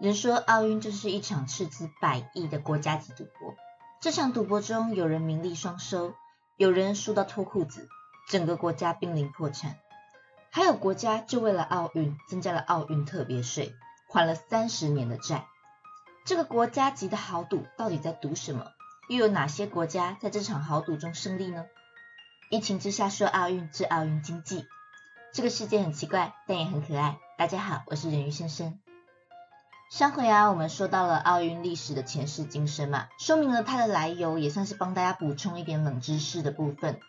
人说奥运就是一场斥资百亿的国家级赌博，这场赌博中有人名利双收，有人输到脱裤子，整个国家濒临破产，还有国家就为了奥运增加了奥运特别税，还了三十年的债。这个国家级的豪赌到底在赌什么？又有哪些国家在这场豪赌中胜利呢？疫情之下说奥运治奥运经济，这个世界很奇怪，但也很可爱。大家好，我是人鱼先生。上回啊，我们说到了奥运历史的前世今生嘛，说明了它的来由，也算是帮大家补充一点冷知识的部分。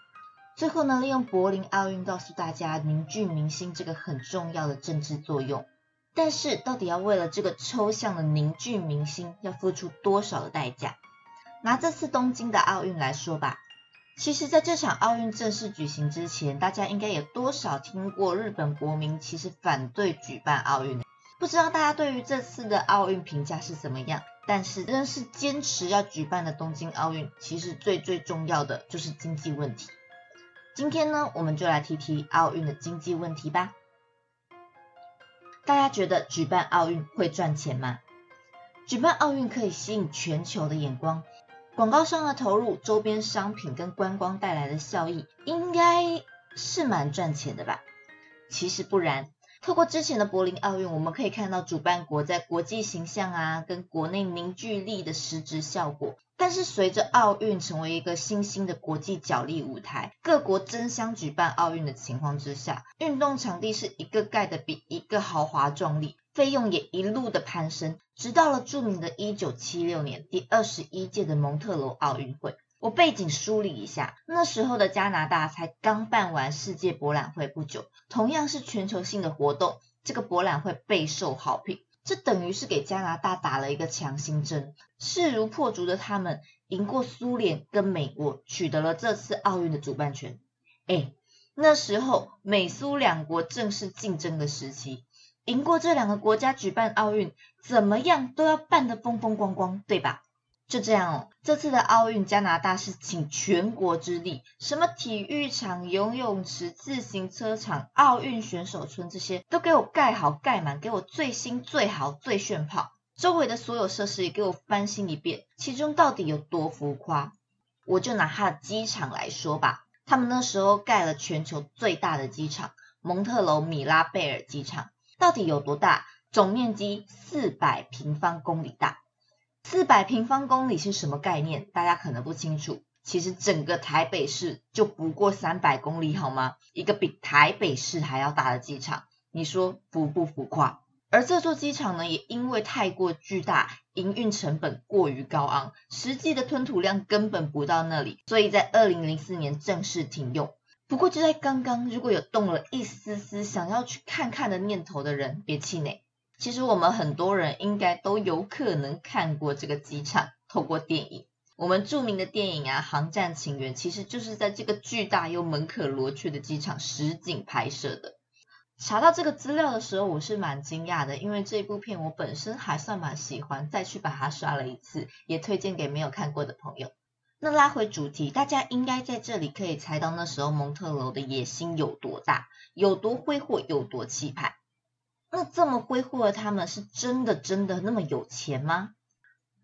最后呢，利用柏林奥运告诉大家凝聚民心这个很重要的政治作用。但是，到底要为了这个抽象的凝聚民心，要付出多少的代价？拿这次东京的奥运来说吧，其实在这场奥运正式举行之前，大家应该有多少听过日本国民其实反对举办奥运？不知道大家对于这次的奥运评价是怎么样？但是仍是坚持要举办的东京奥运，其实最最重要的就是经济问题。今天呢，我们就来提提奥运的经济问题吧。大家觉得举办奥运会赚钱吗？举办奥运可以吸引全球的眼光，广告商的投入、周边商品跟观光带来的效益，应该是蛮赚钱的吧？其实不然。透过之前的柏林奥运，我们可以看到主办国在国际形象啊，跟国内凝聚力的实质效果。但是随着奥运成为一个新兴的国际角力舞台，各国争相举办奥运的情况之下，运动场地是一个盖的比一个豪华壮丽，费用也一路的攀升，直到了著名的1976年第二十一届的蒙特罗奥运会。我背景梳理一下，那时候的加拿大才刚办完世界博览会不久，同样是全球性的活动，这个博览会备受好评，这等于是给加拿大打了一个强心针，势如破竹的他们赢过苏联跟美国，取得了这次奥运的主办权。哎，那时候美苏两国正是竞争的时期，赢过这两个国家举办奥运，怎么样都要办得风风光光，对吧？就这样哦，这次的奥运，加拿大是倾全国之力，什么体育场、游泳池、自行车场、奥运选手村这些都给我盖好盖满，给我最新最好最炫炮，周围的所有设施也给我翻新一遍。其中到底有多浮夸？我就拿它的机场来说吧，他们那时候盖了全球最大的机场——蒙特楼米拉贝尔机场，到底有多大？总面积四百平方公里大。百平方公里是什么概念？大家可能不清楚。其实整个台北市就不过三百公里，好吗？一个比台北市还要大的机场，你说浮不浮夸？而这座机场呢，也因为太过巨大，营运成本过于高昂，实际的吞吐量根本不到那里，所以在二零零四年正式停用。不过就在刚刚，如果有动了一丝丝想要去看看的念头的人，别气馁。其实我们很多人应该都有可能看过这个机场，透过电影。我们著名的电影啊，《航站情缘》其实就是在这个巨大又门可罗雀的机场实景拍摄的。查到这个资料的时候，我是蛮惊讶的，因为这部片我本身还算蛮喜欢，再去把它刷了一次，也推荐给没有看过的朋友。那拉回主题，大家应该在这里可以猜到那时候蒙特楼的野心有多大，有多挥霍，有多气派。那这么挥霍的他们是真的真的那么有钱吗？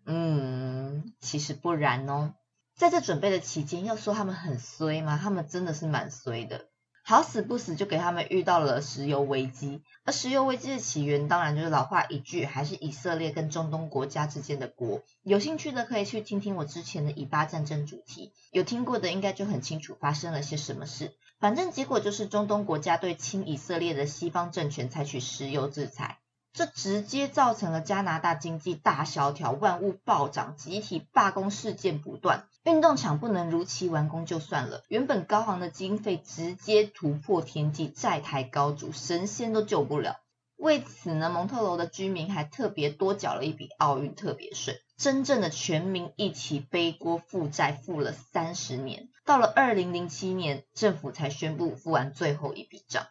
嗯，其实不然哦。在这准备的期间，要说他们很衰吗？他们真的是蛮衰的。好死不死就给他们遇到了石油危机。而石油危机的起源，当然就是老话一句，还是以色列跟中东国家之间的锅。有兴趣的可以去听听我之前的以巴战争主题，有听过的应该就很清楚发生了些什么事。反正结果就是中东国家对亲以色列的西方政权采取石油制裁，这直接造成了加拿大经济大萧条、万物暴涨、集体罢工事件不断，运动场不能如期完工就算了，原本高昂的经费直接突破天际，债台高筑，神仙都救不了。为此呢，蒙特楼的居民还特别多缴了一笔奥运特别税，真正的全民一起背锅负债，负了三十年。到了二零零七年，政府才宣布付完最后一笔账。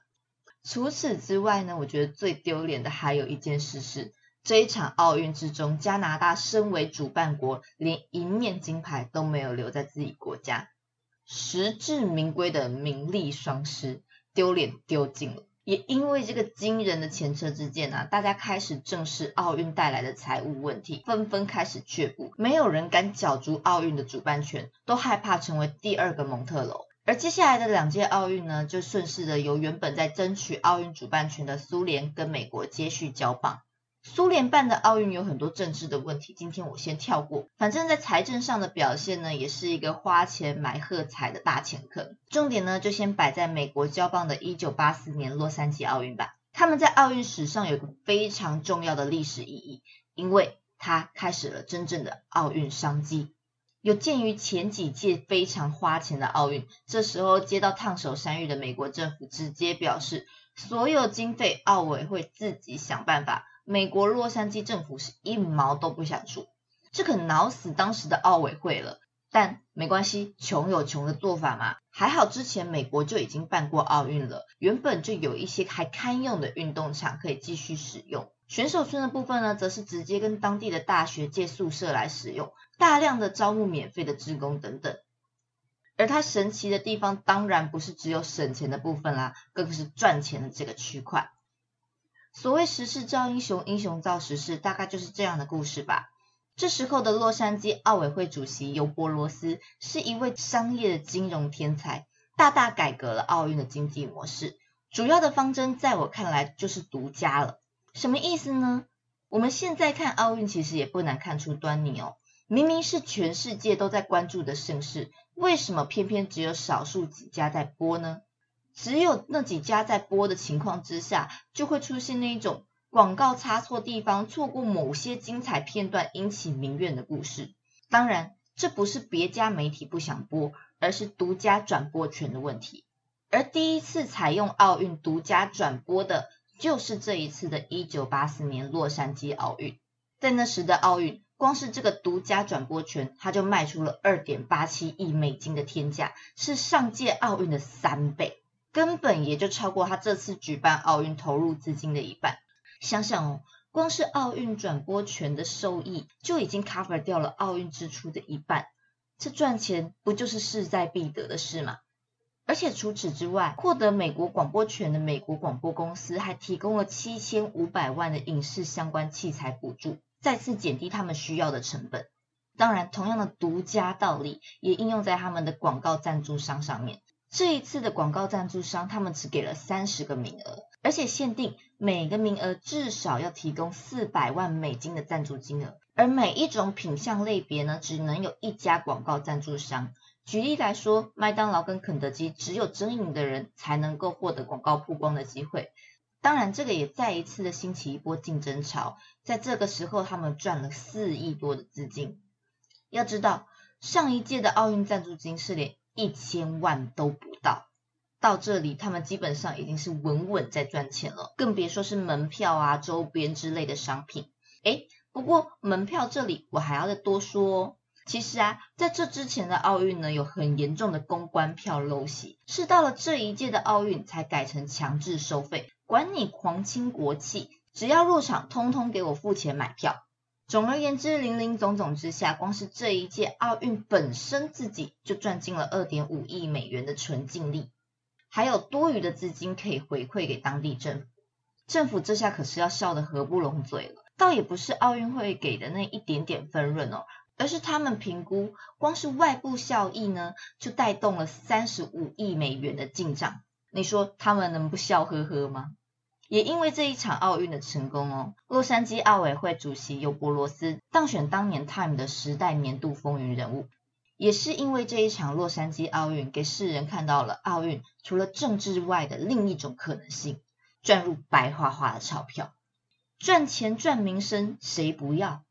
除此之外呢，我觉得最丢脸的还有一件事是，这一场奥运之中，加拿大身为主办国，连一面金牌都没有留在自己国家，实至名归的名利双失，丢脸丢尽了。也因为这个惊人的前车之鉴啊，大家开始正视奥运带来的财务问题，纷纷开始却步，没有人敢角逐奥运的主办权，都害怕成为第二个蒙特楼。而接下来的两届奥运呢，就顺势的由原本在争取奥运主办权的苏联跟美国接续交棒。苏联办的奥运有很多政治的问题，今天我先跳过。反正，在财政上的表现呢，也是一个花钱买喝彩的大前坑。重点呢，就先摆在美国交棒的1984年洛杉矶奥运吧。他们在奥运史上有个非常重要的历史意义，因为它开始了真正的奥运商机。有鉴于前几届非常花钱的奥运，这时候接到烫手山芋的美国政府直接表示，所有经费奥委会自己想办法。美国洛杉矶政府是一毛都不想出，这可恼死当时的奥委会了。但没关系，穷有穷的做法嘛。还好之前美国就已经办过奥运了，原本就有一些还堪用的运动场可以继续使用。选手村的部分呢，则是直接跟当地的大学借宿舍来使用，大量的招募免费的职工等等。而它神奇的地方，当然不是只有省钱的部分啦，更是赚钱的这个区块。所谓时势造英雄，英雄造时势，大概就是这样的故事吧。这时候的洛杉矶奥委会主席尤伯罗斯是一位商业的金融天才，大大改革了奥运的经济模式。主要的方针，在我看来就是独家了。什么意思呢？我们现在看奥运，其实也不难看出端倪哦。明明是全世界都在关注的盛事，为什么偏偏只有少数几家在播呢？只有那几家在播的情况之下，就会出现那一种广告插错地方，错过某些精彩片段，引起民怨的故事。当然，这不是别家媒体不想播，而是独家转播权的问题。而第一次采用奥运独家转播的，就是这一次的1984年洛杉矶奥运。在那时的奥运，光是这个独家转播权，它就卖出了2.87亿美金的天价，是上届奥运的三倍。根本也就超过他这次举办奥运投入资金的一半。想想哦，光是奥运转播权的收益就已经 cover 掉了奥运支出的一半，这赚钱不就是势在必得的事吗？而且除此之外，获得美国广播权的美国广播公司还提供了七千五百万的影视相关器材补助，再次减低他们需要的成本。当然，同样的独家道理也应用在他们的广告赞助商上面。这一次的广告赞助商，他们只给了三十个名额，而且限定每个名额至少要提供四百万美金的赞助金额，而每一种品项类别呢，只能有一家广告赞助商。举例来说，麦当劳跟肯德基只有真赢的人才能够获得广告曝光的机会。当然，这个也再一次的兴起一波竞争潮，在这个时候，他们赚了四亿多的资金。要知道，上一届的奥运赞助金是连。一千万都不到，到这里他们基本上已经是稳稳在赚钱了，更别说是门票啊、周边之类的商品。诶，不过门票这里我还要再多说哦。其实啊，在这之前的奥运呢，有很严重的公关票陋习，是到了这一届的奥运才改成强制收费，管你皇亲国戚，只要入场，通通给我付钱买票。总而言之，林林总总之下，光是这一届奥运本身自己就赚进了二点五亿美元的纯净利，还有多余的资金可以回馈给当地政府。政府这下可是要笑得合不拢嘴了，倒也不是奥运会给的那一点点分润哦，而是他们评估，光是外部效益呢，就带动了三十五亿美元的进账。你说他们能不笑呵呵吗？也因为这一场奥运的成功哦，洛杉矶奥委会主席尤伯罗斯当选当年 Time 的时代年度风云人物。也是因为这一场洛杉矶奥运，给世人看到了奥运除了政治外的另一种可能性，赚入白花花的钞票，赚钱赚名声谁不要？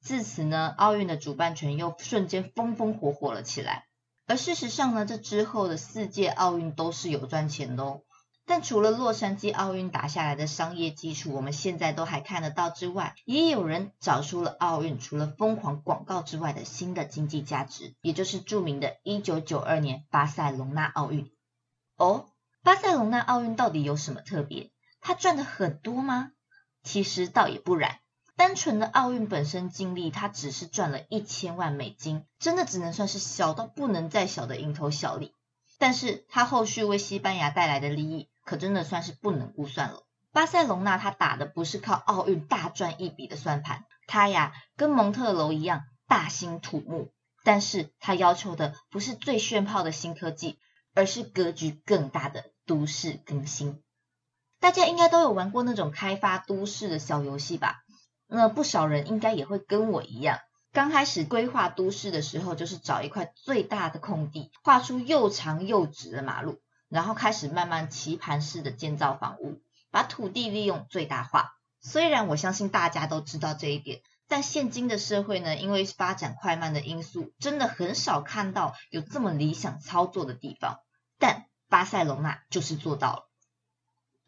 自此呢，奥运的主办权又瞬间风风火火了起来。而事实上呢，这之后的四届奥运都是有赚钱的哦。但除了洛杉矶奥运打下来的商业基础，我们现在都还看得到之外，也有人找出了奥运除了疯狂广告之外的新的经济价值，也就是著名的1992年巴塞隆纳奥运。哦，巴塞隆纳奥运到底有什么特别？它赚的很多吗？其实倒也不然，单纯的奥运本身经历，它只是赚了一千万美金，真的只能算是小到不能再小的蝇头小利。但是它后续为西班牙带来的利益。可真的算是不能估算了。巴塞隆纳他打的不是靠奥运大赚一笔的算盘，他呀跟蒙特楼一样大兴土木，但是他要求的不是最炫炮的新科技，而是格局更大的都市更新。大家应该都有玩过那种开发都市的小游戏吧？那不少人应该也会跟我一样，刚开始规划都市的时候，就是找一块最大的空地，画出又长又直的马路，然后开始慢慢棋盘式的建造房屋。把土地利用最大化。虽然我相信大家都知道这一点，但现今的社会呢，因为发展快慢的因素，真的很少看到有这么理想操作的地方。但巴塞隆纳就是做到了。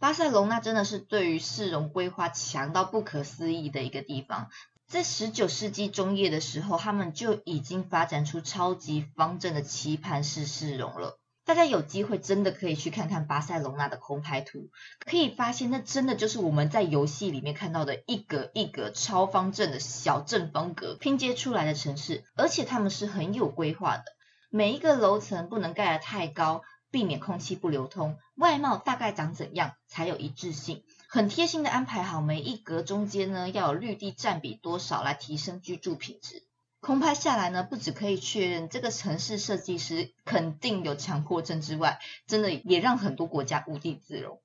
巴塞隆纳真的是对于市容规划强到不可思议的一个地方。在十九世纪中叶的时候，他们就已经发展出超级方正的棋盘式市容了。大家有机会真的可以去看看巴塞隆纳的空拍图，可以发现那真的就是我们在游戏里面看到的一格一格超方正的小正方格拼接出来的城市，而且他们是很有规划的，每一个楼层不能盖得太高，避免空气不流通，外貌大概长怎样才有一致性，很贴心的安排好每一格中间呢要有绿地占比多少来提升居住品质。空拍下来呢，不只可以确认这个城市设计师肯定有强迫症之外，真的也让很多国家无地自容。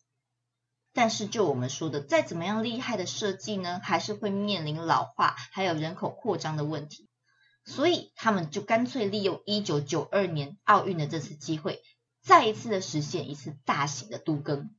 但是就我们说的，再怎么样厉害的设计呢，还是会面临老化还有人口扩张的问题。所以他们就干脆利用一九九二年奥运的这次机会，再一次的实现一次大型的都更。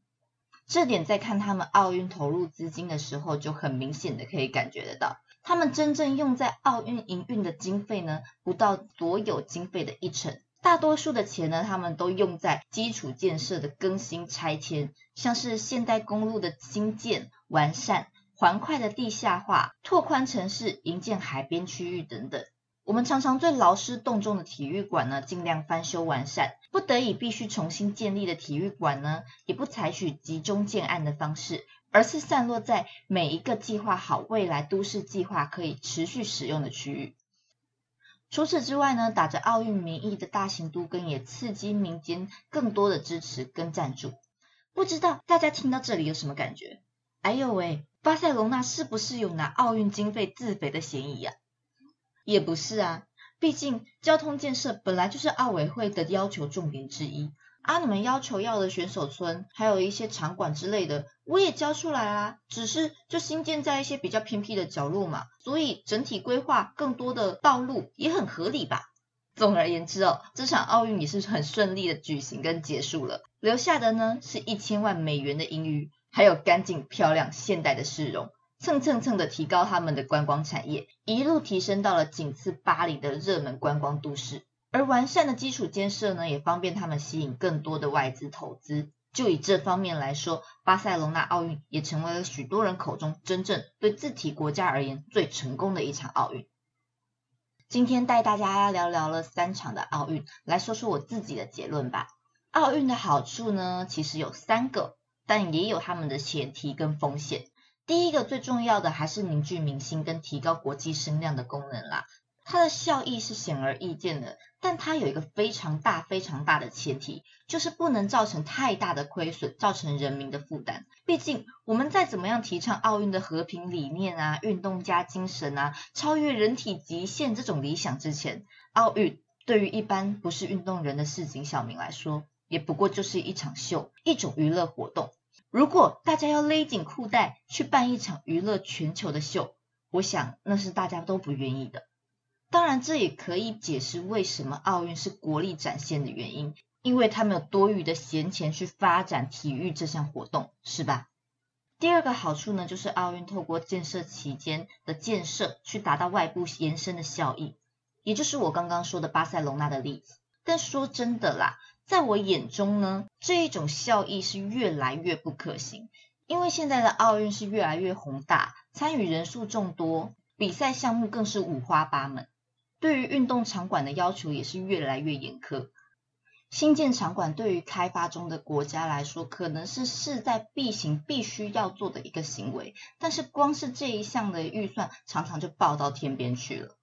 这点在看他们奥运投入资金的时候，就很明显的可以感觉得到。他们真正用在奥运营运的经费呢，不到所有经费的一成。大多数的钱呢，他们都用在基础建设的更新拆迁，像是现代公路的新建、完善、环快的地下化、拓宽城市、营建海边区域等等。我们常常对劳师动众的体育馆呢，尽量翻修完善；不得已必须重新建立的体育馆呢，也不采取集中建案的方式。而是散落在每一个计划好未来都市计划可以持续使用的区域。除此之外呢，打着奥运名义的大型都更也刺激民间更多的支持跟赞助。不知道大家听到这里有什么感觉？哎呦喂，巴塞隆纳是不是有拿奥运经费自肥的嫌疑呀？也不是啊，毕竟交通建设本来就是奥委会的要求重点之一。啊！你们要求要的选手村，还有一些场馆之类的，我也交出来啊。只是就新建在一些比较偏僻的角落嘛，所以整体规划更多的道路也很合理吧。总而言之哦，这场奥运也是很顺利的举行跟结束了，留下的呢是一千万美元的盈余，还有干净漂亮现代的市容，蹭蹭蹭的提高他们的观光产业，一路提升到了仅次巴黎的热门观光都市。而完善的基础建设呢，也方便他们吸引更多的外资投资。就以这方面来说，巴塞隆纳奥运也成为了许多人口中真正对自体国家而言最成功的一场奥运。今天带大家聊聊了三场的奥运，来说说我自己的结论吧。奥运的好处呢，其实有三个，但也有他们的前提跟风险。第一个最重要的还是凝聚民心跟提高国际声量的功能啦。它的效益是显而易见的，但它有一个非常大、非常大的前提，就是不能造成太大的亏损，造成人民的负担。毕竟，我们再怎么样提倡奥运的和平理念啊、运动家精神啊、超越人体极限这种理想之前，奥运对于一般不是运动人的市井小民来说，也不过就是一场秀，一种娱乐活动。如果大家要勒紧裤带去办一场娱乐全球的秀，我想那是大家都不愿意的。当然，这也可以解释为什么奥运是国力展现的原因，因为他们有多余的闲钱去发展体育这项活动，是吧？第二个好处呢，就是奥运透过建设期间的建设，去达到外部延伸的效益，也就是我刚刚说的巴塞隆纳的例子。但说真的啦，在我眼中呢，这一种效益是越来越不可行，因为现在的奥运是越来越宏大，参与人数众多，比赛项目更是五花八门。对于运动场馆的要求也是越来越严苛。新建场馆对于开发中的国家来说，可能是势在必行、必须要做的一个行为。但是光是这一项的预算，常常就爆到天边去了。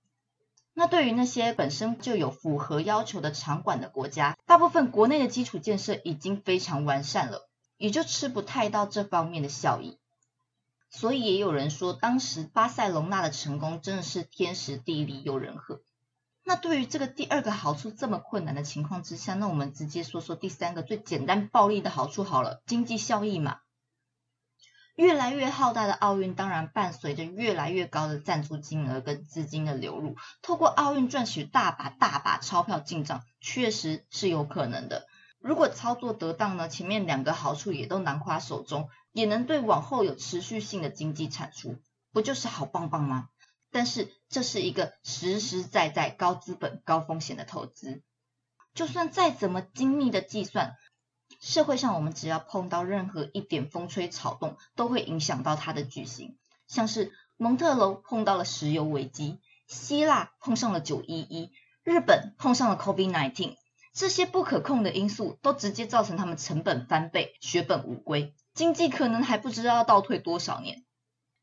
那对于那些本身就有符合要求的场馆的国家，大部分国内的基础建设已经非常完善了。也就吃不太到这方面的效益。所以也有人说，当时巴塞隆纳的成功真的是天时地利又人和。那对于这个第二个好处这么困难的情况之下，那我们直接说说第三个最简单暴力的好处好了，经济效益嘛。越来越浩大的奥运，当然伴随着越来越高的赞助金额跟资金的流入，透过奥运赚取大把大把钞票进账，确实是有可能的。如果操作得当呢，前面两个好处也都囊括手中。也能对往后有持续性的经济产出，不就是好棒棒吗？但是这是一个实实在在高资本高风险的投资，就算再怎么精密的计算，社会上我们只要碰到任何一点风吹草动，都会影响到它的举行。像是蒙特楼碰到了石油危机，希腊碰上了九一一，日本碰上了 COVID nineteen，这些不可控的因素都直接造成他们成本翻倍，血本无归。经济可能还不知道要倒退多少年，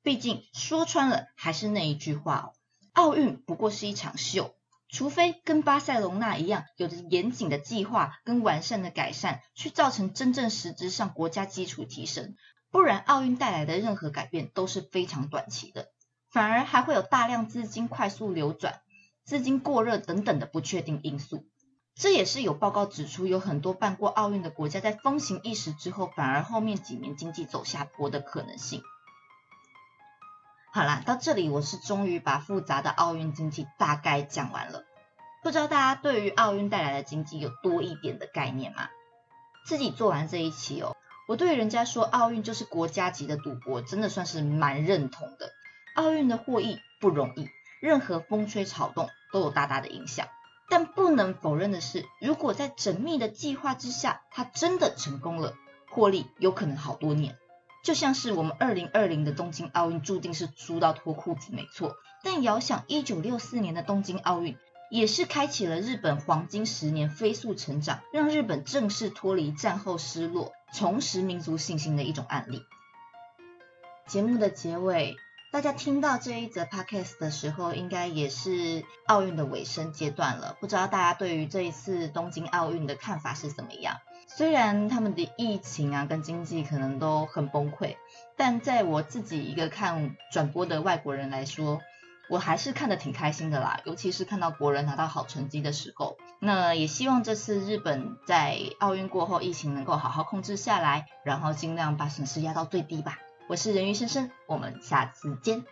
毕竟说穿了还是那一句话哦，奥运不过是一场秀，除非跟巴塞隆纳一样，有着严谨的计划跟完善的改善，去造成真正实质上国家基础提升，不然奥运带来的任何改变都是非常短期的，反而还会有大量资金快速流转、资金过热等等的不确定因素。这也是有报告指出，有很多办过奥运的国家在风行一时之后，反而后面几年经济走下坡的可能性。好啦，到这里我是终于把复杂的奥运经济大概讲完了。不知道大家对于奥运带来的经济有多一点的概念吗？自己做完这一期哦，我对人家说奥运就是国家级的赌博，真的算是蛮认同的。奥运的获益不容易，任何风吹草动都有大大的影响。但不能否认的是，如果在缜密的计划之下，它真的成功了，获利有可能好多年。就像是我们二零二零的东京奥运注定是输到脱裤子，没错。但遥想一九六四年的东京奥运，也是开启了日本黄金十年飞速成长，让日本正式脱离战后失落，重拾民族信心的一种案例。节目的结尾。大家听到这一则 podcast 的时候，应该也是奥运的尾声阶段了。不知道大家对于这一次东京奥运的看法是怎么样？虽然他们的疫情啊跟经济可能都很崩溃，但在我自己一个看转播的外国人来说，我还是看得挺开心的啦。尤其是看到国人拿到好成绩的时候，那也希望这次日本在奥运过后疫情能够好好控制下来，然后尽量把损失压到最低吧。我是人鱼先生，我们下次见。